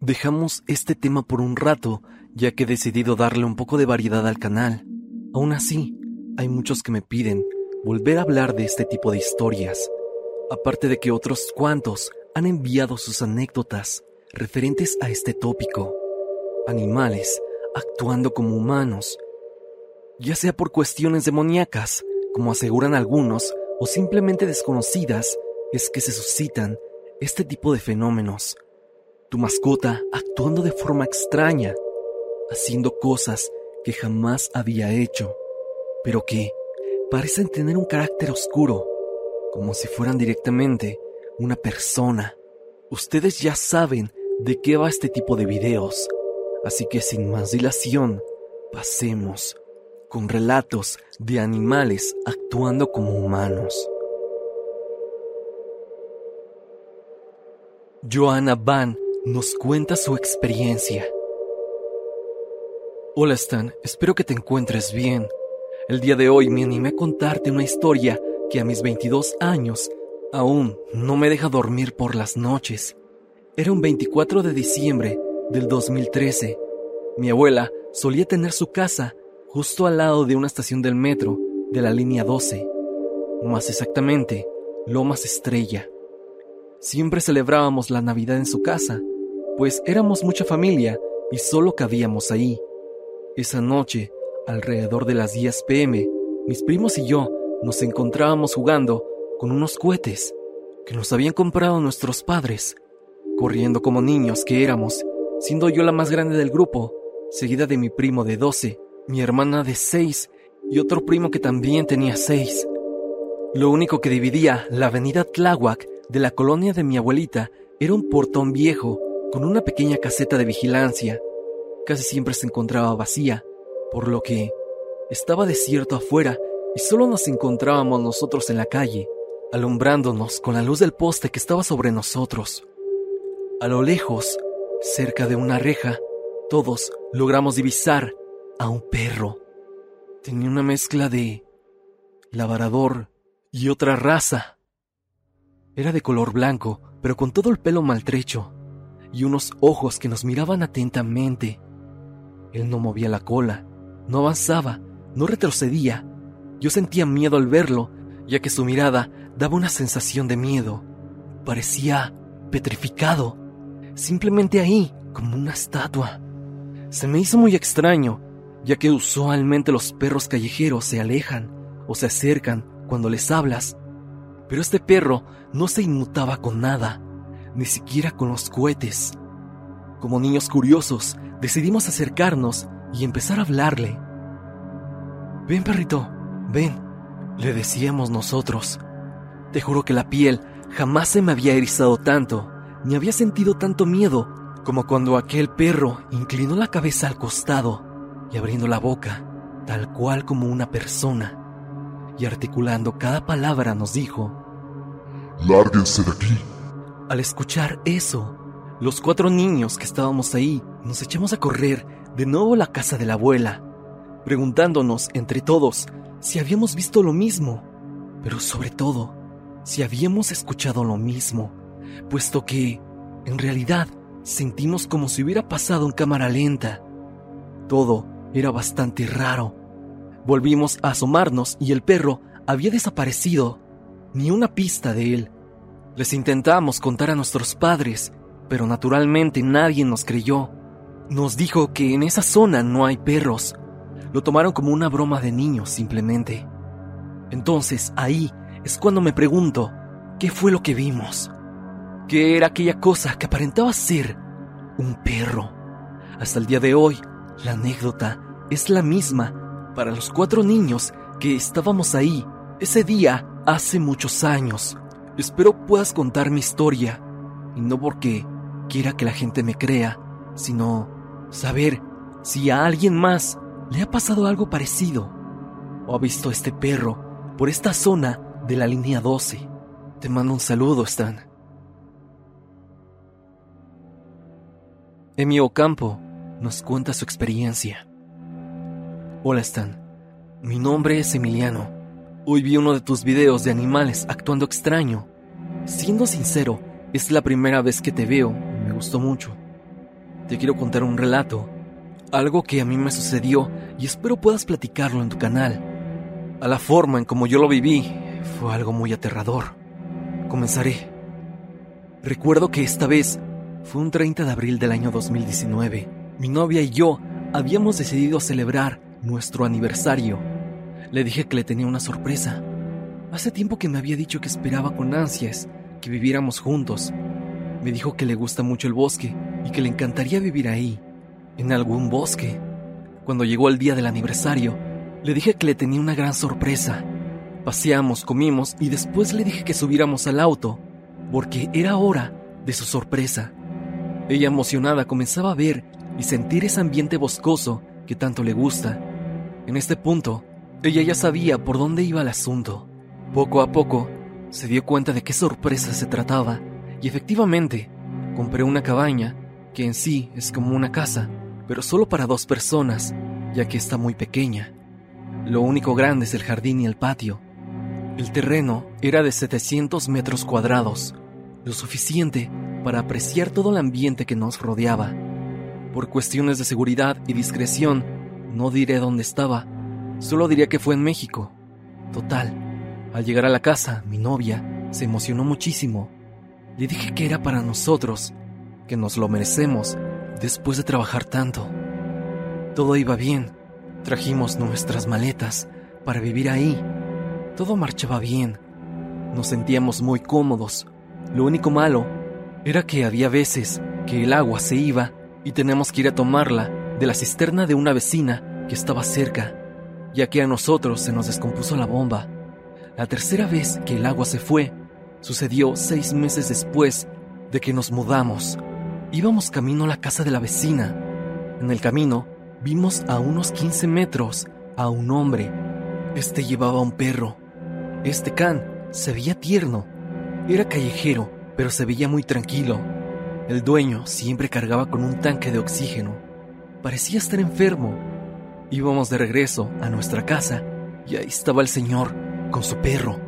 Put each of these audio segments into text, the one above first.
Dejamos este tema por un rato, ya que he decidido darle un poco de variedad al canal. Aún así, hay muchos que me piden volver a hablar de este tipo de historias, aparte de que otros cuantos han enviado sus anécdotas referentes a este tópico. Animales actuando como humanos, ya sea por cuestiones demoníacas, como aseguran algunos, o simplemente desconocidas, es que se suscitan este tipo de fenómenos. Tu mascota actuando de forma extraña, haciendo cosas que jamás había hecho, pero que parecen tener un carácter oscuro, como si fueran directamente una persona. Ustedes ya saben de qué va este tipo de videos, así que sin más dilación, pasemos con relatos de animales actuando como humanos. Joanna Van nos cuenta su experiencia. Hola Stan, espero que te encuentres bien. El día de hoy me animé a contarte una historia que a mis 22 años aún no me deja dormir por las noches. Era un 24 de diciembre del 2013. Mi abuela solía tener su casa justo al lado de una estación del metro de la línea 12, más exactamente, Lomas Estrella. Siempre celebrábamos la Navidad en su casa, pues éramos mucha familia y solo cabíamos ahí. Esa noche, alrededor de las 10 pm, mis primos y yo nos encontrábamos jugando con unos cohetes que nos habían comprado nuestros padres, corriendo como niños que éramos, siendo yo la más grande del grupo, seguida de mi primo de 12, mi hermana de 6 y otro primo que también tenía 6. Lo único que dividía la avenida Tláhuac de la colonia de mi abuelita era un portón viejo con una pequeña caseta de vigilancia. Casi siempre se encontraba vacía, por lo que estaba desierto afuera y solo nos encontrábamos nosotros en la calle, alumbrándonos con la luz del poste que estaba sobre nosotros. A lo lejos, cerca de una reja, todos logramos divisar a un perro. Tenía una mezcla de labrador y otra raza. Era de color blanco, pero con todo el pelo maltrecho, y unos ojos que nos miraban atentamente. Él no movía la cola, no avanzaba, no retrocedía. Yo sentía miedo al verlo, ya que su mirada daba una sensación de miedo. Parecía petrificado, simplemente ahí, como una estatua. Se me hizo muy extraño, ya que usualmente los perros callejeros se alejan o se acercan cuando les hablas, pero este perro no se inmutaba con nada, ni siquiera con los cohetes. Como niños curiosos, decidimos acercarnos y empezar a hablarle. Ven, perrito, ven, le decíamos nosotros. Te juro que la piel jamás se me había erizado tanto, ni había sentido tanto miedo como cuando aquel perro inclinó la cabeza al costado y abriendo la boca, tal cual como una persona, y articulando cada palabra nos dijo, Lárguense de aquí. Al escuchar eso, los cuatro niños que estábamos ahí nos echamos a correr de nuevo a la casa de la abuela, preguntándonos entre todos si habíamos visto lo mismo, pero sobre todo, si habíamos escuchado lo mismo, puesto que, en realidad, sentimos como si hubiera pasado en cámara lenta. Todo era bastante raro. Volvimos a asomarnos y el perro había desaparecido. Ni una pista de él. Les intentamos contar a nuestros padres, pero naturalmente nadie nos creyó. Nos dijo que en esa zona no hay perros. Lo tomaron como una broma de niños simplemente. Entonces ahí es cuando me pregunto, ¿qué fue lo que vimos? ¿Qué era aquella cosa que aparentaba ser un perro? Hasta el día de hoy, la anécdota es la misma para los cuatro niños que estábamos ahí ese día hace muchos años. Espero puedas contar mi historia, y no porque quiera que la gente me crea, sino saber si a alguien más le ha pasado algo parecido o ha visto a este perro por esta zona de la línea 12. Te mando un saludo, Stan. Emi Ocampo nos cuenta su experiencia. Hola, Stan. Mi nombre es Emiliano. Hoy vi uno de tus videos de animales actuando extraño. Siendo sincero, es la primera vez que te veo. Me gustó mucho. te quiero contar un relato, algo que a mí me sucedió y espero puedas platicarlo en tu canal. A la forma en como yo lo viví, fue algo muy aterrador. Comenzaré. Recuerdo que esta vez fue un 30 de abril del año 2019. Mi novia y yo habíamos decidido celebrar nuestro aniversario. Le dije que le tenía una sorpresa. Hace tiempo que me había dicho que esperaba con ansias que viviéramos juntos. Me dijo que le gusta mucho el bosque y que le encantaría vivir ahí, en algún bosque. Cuando llegó el día del aniversario, le dije que le tenía una gran sorpresa. Paseamos, comimos y después le dije que subiéramos al auto, porque era hora de su sorpresa. Ella emocionada comenzaba a ver y sentir ese ambiente boscoso que tanto le gusta. En este punto, ella ya sabía por dónde iba el asunto. Poco a poco, se dio cuenta de qué sorpresa se trataba y efectivamente, compré una cabaña que en sí es como una casa, pero solo para dos personas, ya que está muy pequeña. Lo único grande es el jardín y el patio. El terreno era de 700 metros cuadrados, lo suficiente para apreciar todo el ambiente que nos rodeaba. Por cuestiones de seguridad y discreción, no diré dónde estaba, solo diría que fue en México. Total, al llegar a la casa, mi novia se emocionó muchísimo. Le dije que era para nosotros, que nos lo merecemos después de trabajar tanto. Todo iba bien. Trajimos nuestras maletas para vivir ahí. Todo marchaba bien. Nos sentíamos muy cómodos. Lo único malo era que había veces que el agua se iba y tenemos que ir a tomarla de la cisterna de una vecina que estaba cerca, ya que a nosotros se nos descompuso la bomba. La tercera vez que el agua se fue sucedió seis meses después de que nos mudamos. Íbamos camino a la casa de la vecina. En el camino vimos a unos 15 metros a un hombre. Este llevaba un perro. Este can se veía tierno. Era callejero, pero se veía muy tranquilo. El dueño siempre cargaba con un tanque de oxígeno. Parecía estar enfermo. Íbamos de regreso a nuestra casa y ahí estaba el señor con su perro.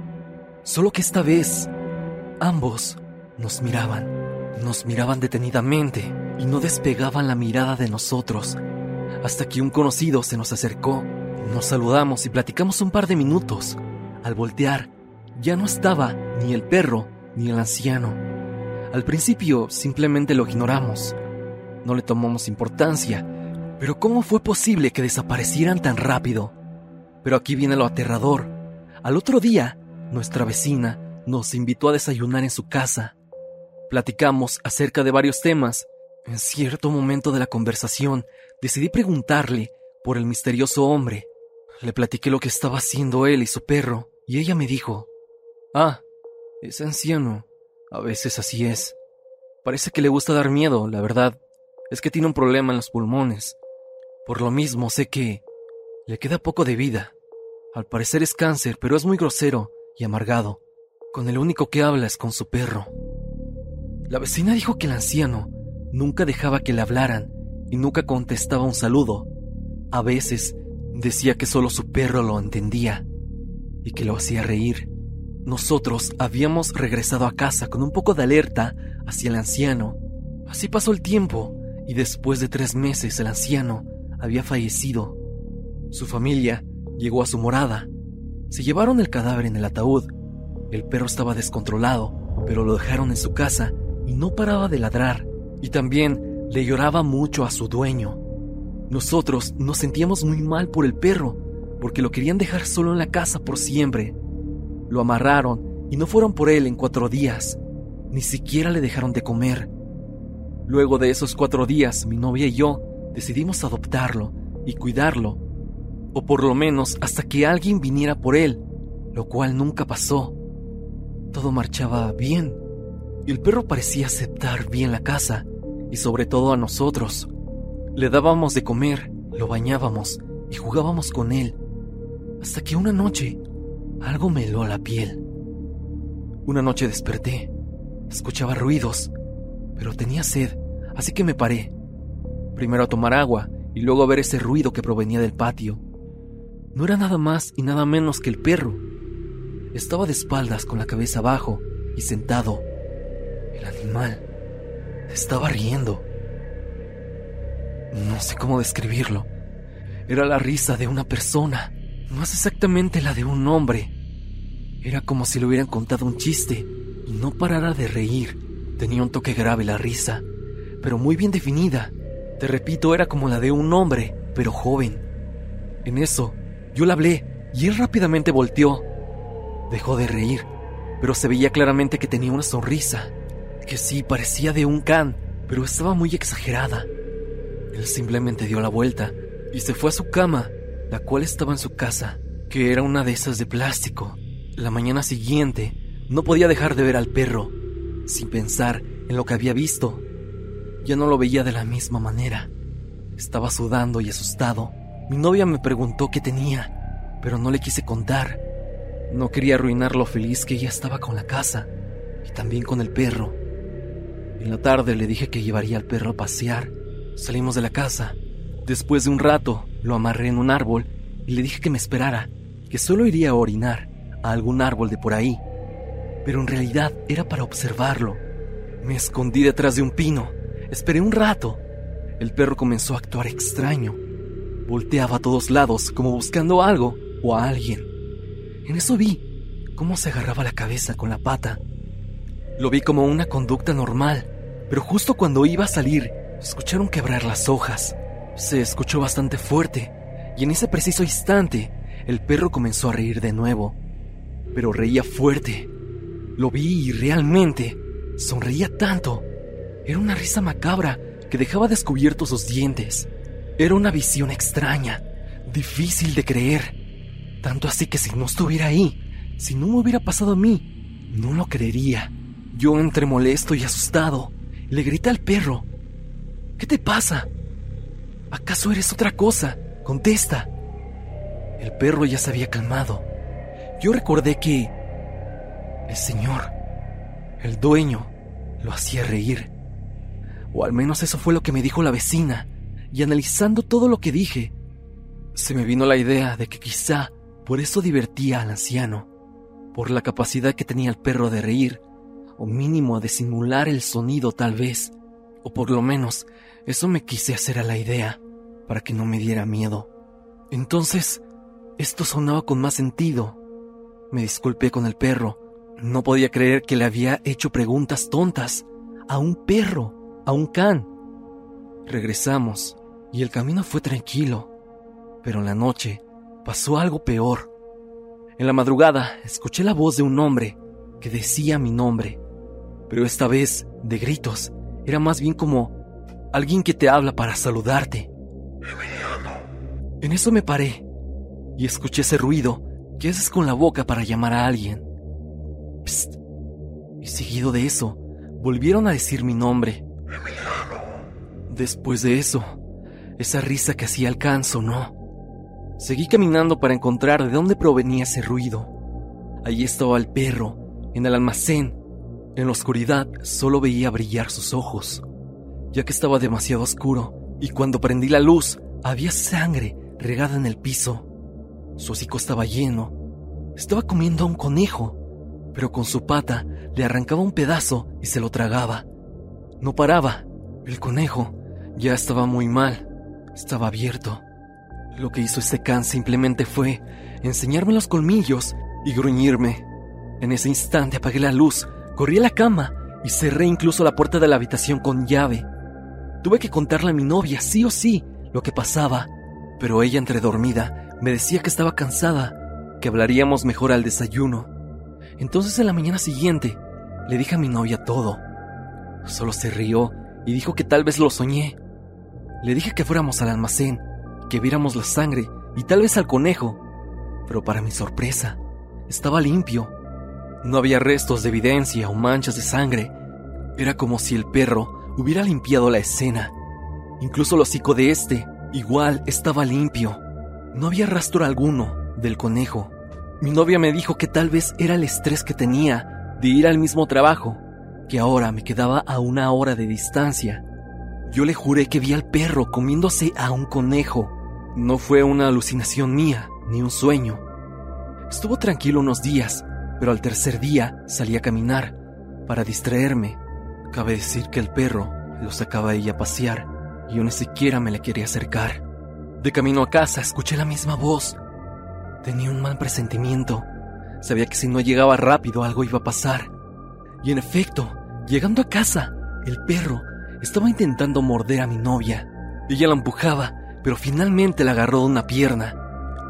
Solo que esta vez ambos nos miraban, nos miraban detenidamente y no despegaban la mirada de nosotros, hasta que un conocido se nos acercó, nos saludamos y platicamos un par de minutos. Al voltear, ya no estaba ni el perro ni el anciano. Al principio simplemente lo ignoramos, no le tomamos importancia, pero ¿cómo fue posible que desaparecieran tan rápido? Pero aquí viene lo aterrador. Al otro día, nuestra vecina nos invitó a desayunar en su casa. Platicamos acerca de varios temas. En cierto momento de la conversación, decidí preguntarle por el misterioso hombre. Le platiqué lo que estaba haciendo él y su perro, y ella me dijo, Ah, es anciano. A veces así es. Parece que le gusta dar miedo, la verdad. Es que tiene un problema en los pulmones. Por lo mismo sé que le queda poco de vida. Al parecer es cáncer, pero es muy grosero y amargado. Con el único que habla es con su perro. La vecina dijo que el anciano nunca dejaba que le hablaran y nunca contestaba un saludo. A veces decía que solo su perro lo entendía y que lo hacía reír. Nosotros habíamos regresado a casa con un poco de alerta hacia el anciano. Así pasó el tiempo y después de tres meses el anciano había fallecido. Su familia Llegó a su morada. Se llevaron el cadáver en el ataúd. El perro estaba descontrolado, pero lo dejaron en su casa y no paraba de ladrar. Y también le lloraba mucho a su dueño. Nosotros nos sentíamos muy mal por el perro, porque lo querían dejar solo en la casa por siempre. Lo amarraron y no fueron por él en cuatro días. Ni siquiera le dejaron de comer. Luego de esos cuatro días, mi novia y yo decidimos adoptarlo y cuidarlo o por lo menos hasta que alguien viniera por él, lo cual nunca pasó. Todo marchaba bien, y el perro parecía aceptar bien la casa, y sobre todo a nosotros. Le dábamos de comer, lo bañábamos y jugábamos con él, hasta que una noche algo me heló la piel. Una noche desperté, escuchaba ruidos, pero tenía sed, así que me paré. Primero a tomar agua y luego a ver ese ruido que provenía del patio no era nada más y nada menos que el perro. Estaba de espaldas con la cabeza abajo y sentado. El animal estaba riendo. No sé cómo describirlo. Era la risa de una persona, es exactamente la de un hombre. Era como si le hubieran contado un chiste y no parara de reír. Tenía un toque grave la risa, pero muy bien definida. Te repito, era como la de un hombre, pero joven. En eso, yo le hablé y él rápidamente volteó. Dejó de reír, pero se veía claramente que tenía una sonrisa, que sí parecía de un can, pero estaba muy exagerada. Él simplemente dio la vuelta y se fue a su cama, la cual estaba en su casa, que era una de esas de plástico. La mañana siguiente, no podía dejar de ver al perro, sin pensar en lo que había visto. Ya no lo veía de la misma manera. Estaba sudando y asustado. Mi novia me preguntó qué tenía, pero no le quise contar. No quería arruinar lo feliz que ella estaba con la casa y también con el perro. En la tarde le dije que llevaría al perro a pasear. Salimos de la casa. Después de un rato, lo amarré en un árbol y le dije que me esperara, que solo iría a orinar a algún árbol de por ahí pero en realidad era para observarlo. Me escondí detrás de un pino, esperé un rato. El perro comenzó a actuar extraño. Volteaba a todos lados como buscando algo o a alguien. En eso vi cómo se agarraba la cabeza con la pata. Lo vi como una conducta normal, pero justo cuando iba a salir, escucharon quebrar las hojas. Se escuchó bastante fuerte, y en ese preciso instante, el perro comenzó a reír de nuevo. Pero reía fuerte, lo vi y realmente sonreía tanto. Era una risa macabra que dejaba descubiertos sus dientes. Era una visión extraña, difícil de creer. Tanto así que si no estuviera ahí, si no me hubiera pasado a mí, no lo creería. Yo entre molesto y asustado, le grité al perro. ¿Qué te pasa? ¿Acaso eres otra cosa? Contesta. El perro ya se había calmado. Yo recordé que el señor, el dueño, lo hacía reír. O al menos eso fue lo que me dijo la vecina, y analizando todo lo que dije, se me vino la idea de que quizá por eso divertía al anciano, por la capacidad que tenía el perro de reír, o mínimo de simular el sonido tal vez, o por lo menos eso me quise hacer a la idea, para que no me diera miedo. Entonces, esto sonaba con más sentido. Me disculpé con el perro no podía creer que le había hecho preguntas tontas a un perro, a un can. Regresamos y el camino fue tranquilo, pero en la noche pasó algo peor. En la madrugada escuché la voz de un hombre que decía mi nombre, pero esta vez de gritos, era más bien como alguien que te habla para saludarte. En eso me paré y escuché ese ruido que haces con la boca para llamar a alguien. Y seguido de eso, volvieron a decir mi nombre. Después de eso, esa risa que hacía alcanzo, ¿no? Seguí caminando para encontrar de dónde provenía ese ruido. Allí estaba el perro, en el almacén. En la oscuridad solo veía brillar sus ojos, ya que estaba demasiado oscuro, y cuando prendí la luz había sangre regada en el piso. Su hocico estaba lleno. Estaba comiendo a un conejo pero con su pata le arrancaba un pedazo y se lo tragaba. No paraba. El conejo ya estaba muy mal. Estaba abierto. Lo que hizo este can simplemente fue enseñarme los colmillos y gruñirme. En ese instante apagué la luz, corrí a la cama y cerré incluso la puerta de la habitación con llave. Tuve que contarle a mi novia sí o sí lo que pasaba, pero ella entre dormida me decía que estaba cansada, que hablaríamos mejor al desayuno. Entonces en la mañana siguiente le dije a mi novia todo. Solo se rió y dijo que tal vez lo soñé. Le dije que fuéramos al almacén, que viéramos la sangre y tal vez al conejo. Pero para mi sorpresa, estaba limpio. No había restos de evidencia o manchas de sangre. Era como si el perro hubiera limpiado la escena. Incluso el hocico de este igual estaba limpio. No había rastro alguno del conejo. Mi novia me dijo que tal vez era el estrés que tenía de ir al mismo trabajo, que ahora me quedaba a una hora de distancia. Yo le juré que vi al perro comiéndose a un conejo. No fue una alucinación mía, ni un sueño. Estuvo tranquilo unos días, pero al tercer día salí a caminar para distraerme. Cabe decir que el perro lo sacaba ella a pasear y yo ni siquiera me le quería acercar. De camino a casa escuché la misma voz. Tenía un mal presentimiento. Sabía que si no llegaba rápido algo iba a pasar. Y en efecto, llegando a casa, el perro estaba intentando morder a mi novia. Ella la empujaba, pero finalmente la agarró de una pierna.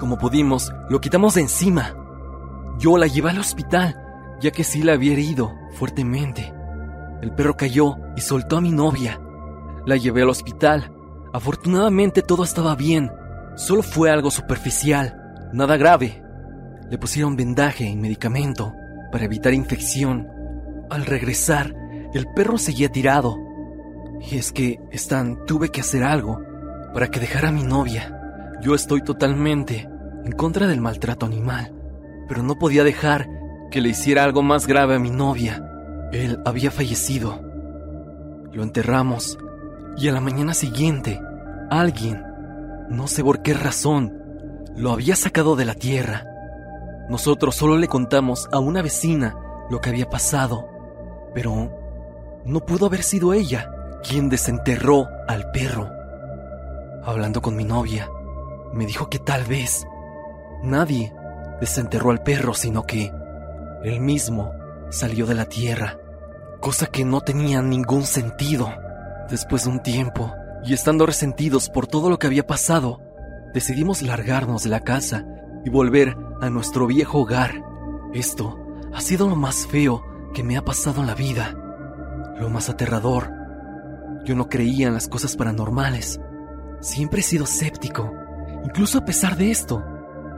Como pudimos, lo quitamos de encima. Yo la llevé al hospital, ya que sí la había herido fuertemente. El perro cayó y soltó a mi novia. La llevé al hospital. Afortunadamente todo estaba bien. Solo fue algo superficial, nada grave. Le pusieron vendaje y medicamento para evitar infección. Al regresar, el perro seguía tirado. Y es que, Stan, tuve que hacer algo para que dejara a mi novia. Yo estoy totalmente en contra del maltrato animal, pero no podía dejar que le hiciera algo más grave a mi novia. Él había fallecido. Lo enterramos y a la mañana siguiente, alguien, no sé por qué razón, lo había sacado de la tierra. Nosotros solo le contamos a una vecina lo que había pasado, pero no pudo haber sido ella quien desenterró al perro. Hablando con mi novia, me dijo que tal vez nadie desenterró al perro, sino que él mismo salió de la tierra, cosa que no tenía ningún sentido. Después de un tiempo, y estando resentidos por todo lo que había pasado, decidimos largarnos de la casa y volver a nuestro viejo hogar. Esto ha sido lo más feo que me ha pasado en la vida, lo más aterrador. Yo no creía en las cosas paranormales. Siempre he sido escéptico. Incluso a pesar de esto,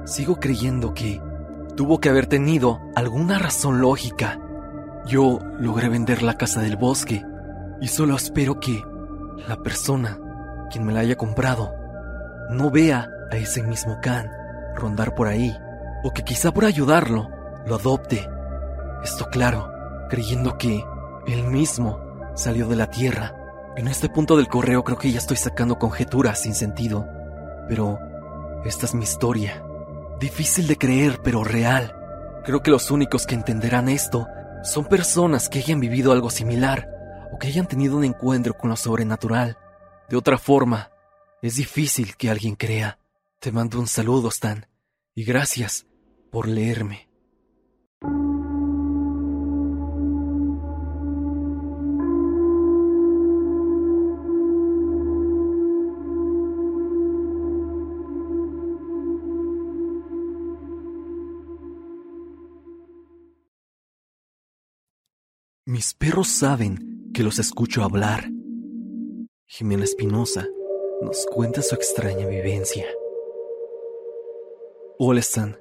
sigo creyendo que tuvo que haber tenido alguna razón lógica. Yo logré vender la casa del bosque y solo espero que la persona quien me la haya comprado no vea a ese mismo can rondar por ahí o que quizá por ayudarlo lo adopte. Esto claro, creyendo que él mismo salió de la tierra. En este punto del correo creo que ya estoy sacando conjeturas sin sentido, pero esta es mi historia. Difícil de creer, pero real. Creo que los únicos que entenderán esto son personas que hayan vivido algo similar o que hayan tenido un encuentro con lo sobrenatural. De otra forma, es difícil que alguien crea. Te mando un saludo, Stan, y gracias por leerme. Mis perros saben que los escucho hablar. Jimena Espinosa nos cuenta su extraña vivencia. Hola Stan,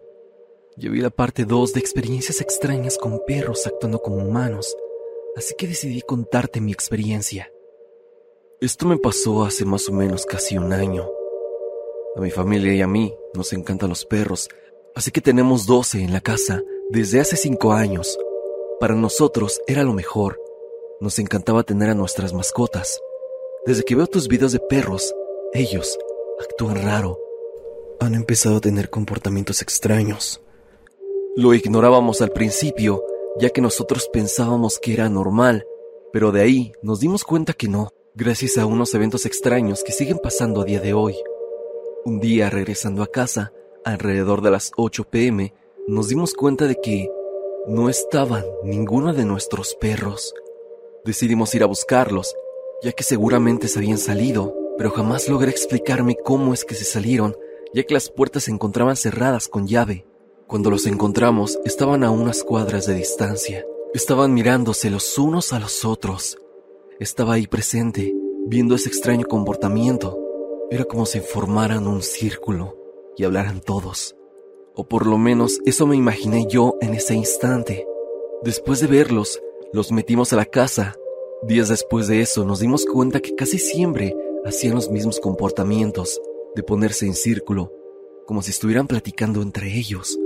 yo vi la parte 2 de experiencias extrañas con perros actuando como humanos, así que decidí contarte mi experiencia. Esto me pasó hace más o menos casi un año. A mi familia y a mí nos encantan los perros, así que tenemos 12 en la casa desde hace 5 años. Para nosotros era lo mejor. Nos encantaba tener a nuestras mascotas. Desde que veo tus videos de perros, ellos actúan raro. Han empezado a tener comportamientos extraños. Lo ignorábamos al principio, ya que nosotros pensábamos que era normal, pero de ahí nos dimos cuenta que no, gracias a unos eventos extraños que siguen pasando a día de hoy. Un día, regresando a casa, alrededor de las 8 pm, nos dimos cuenta de que no estaban ninguno de nuestros perros. Decidimos ir a buscarlos, ya que seguramente se habían salido, pero jamás logré explicarme cómo es que se salieron, ya que las puertas se encontraban cerradas con llave. Cuando los encontramos, estaban a unas cuadras de distancia. Estaban mirándose los unos a los otros. Estaba ahí presente, viendo ese extraño comportamiento. Era como si formaran un círculo y hablaran todos. Por lo menos eso me imaginé yo en ese instante. Después de verlos, los metimos a la casa. Días después de eso nos dimos cuenta que casi siempre hacían los mismos comportamientos, de ponerse en círculo, como si estuvieran platicando entre ellos.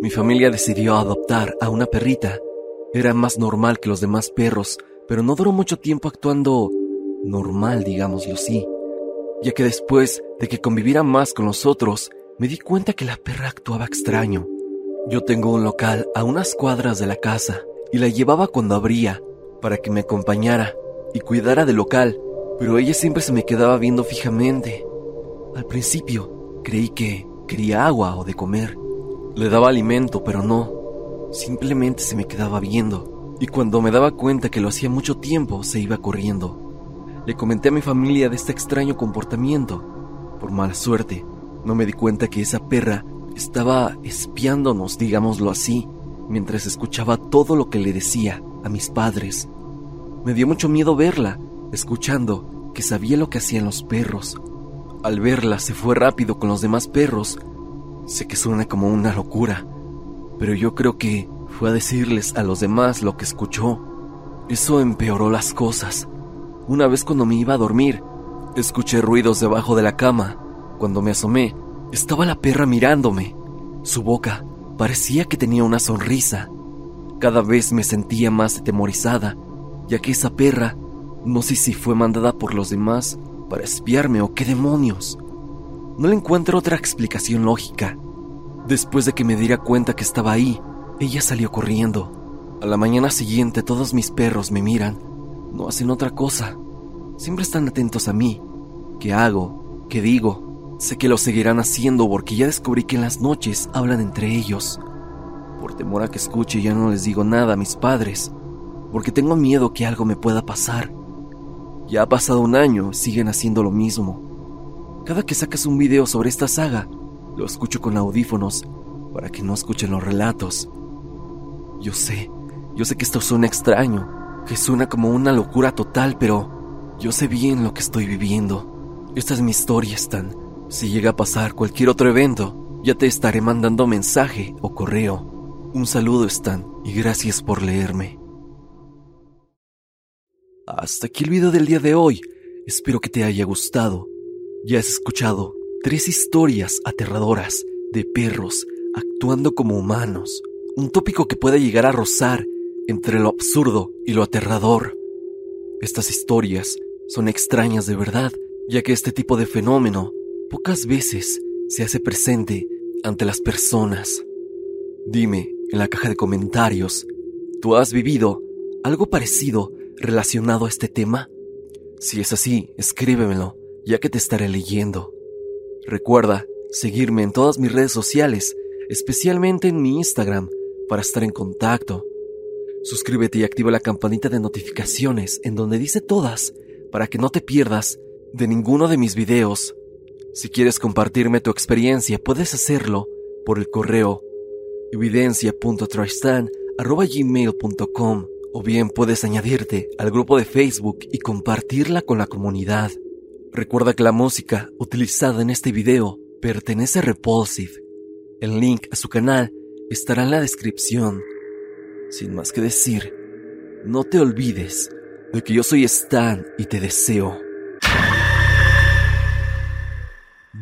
Mi familia decidió adoptar a una perrita. Era más normal que los demás perros, pero no duró mucho tiempo actuando normal, digámoslo así, ya que después de que conviviera más con nosotros, me di cuenta que la perra actuaba extraño. Yo tengo un local a unas cuadras de la casa y la llevaba cuando abría para que me acompañara y cuidara del local, pero ella siempre se me quedaba viendo fijamente. Al principio creí que quería agua o de comer. Le daba alimento, pero no. Simplemente se me quedaba viendo, y cuando me daba cuenta que lo hacía mucho tiempo, se iba corriendo. Le comenté a mi familia de este extraño comportamiento. Por mala suerte, no me di cuenta que esa perra estaba espiándonos, digámoslo así, mientras escuchaba todo lo que le decía a mis padres. Me dio mucho miedo verla, escuchando que sabía lo que hacían los perros. Al verla se fue rápido con los demás perros. Sé que suena como una locura, pero yo creo que fue a decirles a los demás lo que escuchó. Eso empeoró las cosas. Una vez cuando me iba a dormir, escuché ruidos debajo de la cama. Cuando me asomé, estaba la perra mirándome. Su boca parecía que tenía una sonrisa. Cada vez me sentía más atemorizada, ya que esa perra, no sé si fue mandada por los demás para espiarme o qué demonios. No le encuentro otra explicación lógica. Después de que me diera cuenta que estaba ahí, ella salió corriendo. A la mañana siguiente todos mis perros me miran. No hacen otra cosa. Siempre están atentos a mí. ¿Qué hago? ¿Qué digo? Sé que lo seguirán haciendo porque ya descubrí que en las noches hablan entre ellos. Por temor a que escuche ya no les digo nada a mis padres, porque tengo miedo que algo me pueda pasar. Ya ha pasado un año, siguen haciendo lo mismo. Cada que sacas un video sobre esta saga, lo escucho con audífonos para que no escuchen los relatos. Yo sé, yo sé que esto suena extraño, que suena como una locura total, pero yo sé bien lo que estoy viviendo. Esta es mi historia, Stan. Si llega a pasar cualquier otro evento, ya te estaré mandando mensaje o correo. Un saludo, Stan, y gracias por leerme. Hasta aquí el video del día de hoy. Espero que te haya gustado. Ya has escuchado tres historias aterradoras de perros actuando como humanos. Un tópico que puede llegar a rozar entre lo absurdo y lo aterrador. Estas historias son extrañas de verdad, ya que este tipo de fenómeno pocas veces se hace presente ante las personas. Dime en la caja de comentarios, ¿tú has vivido algo parecido relacionado a este tema? Si es así, escríbemelo, ya que te estaré leyendo. Recuerda seguirme en todas mis redes sociales, especialmente en mi Instagram, para estar en contacto. Suscríbete y activa la campanita de notificaciones en donde dice todas, para que no te pierdas de ninguno de mis videos. Si quieres compartirme tu experiencia, puedes hacerlo por el correo evidencia.tristan.gmail.com o bien puedes añadirte al grupo de Facebook y compartirla con la comunidad. Recuerda que la música utilizada en este video pertenece a Repulsive. El link a su canal estará en la descripción. Sin más que decir, no te olvides de que yo soy Stan y te deseo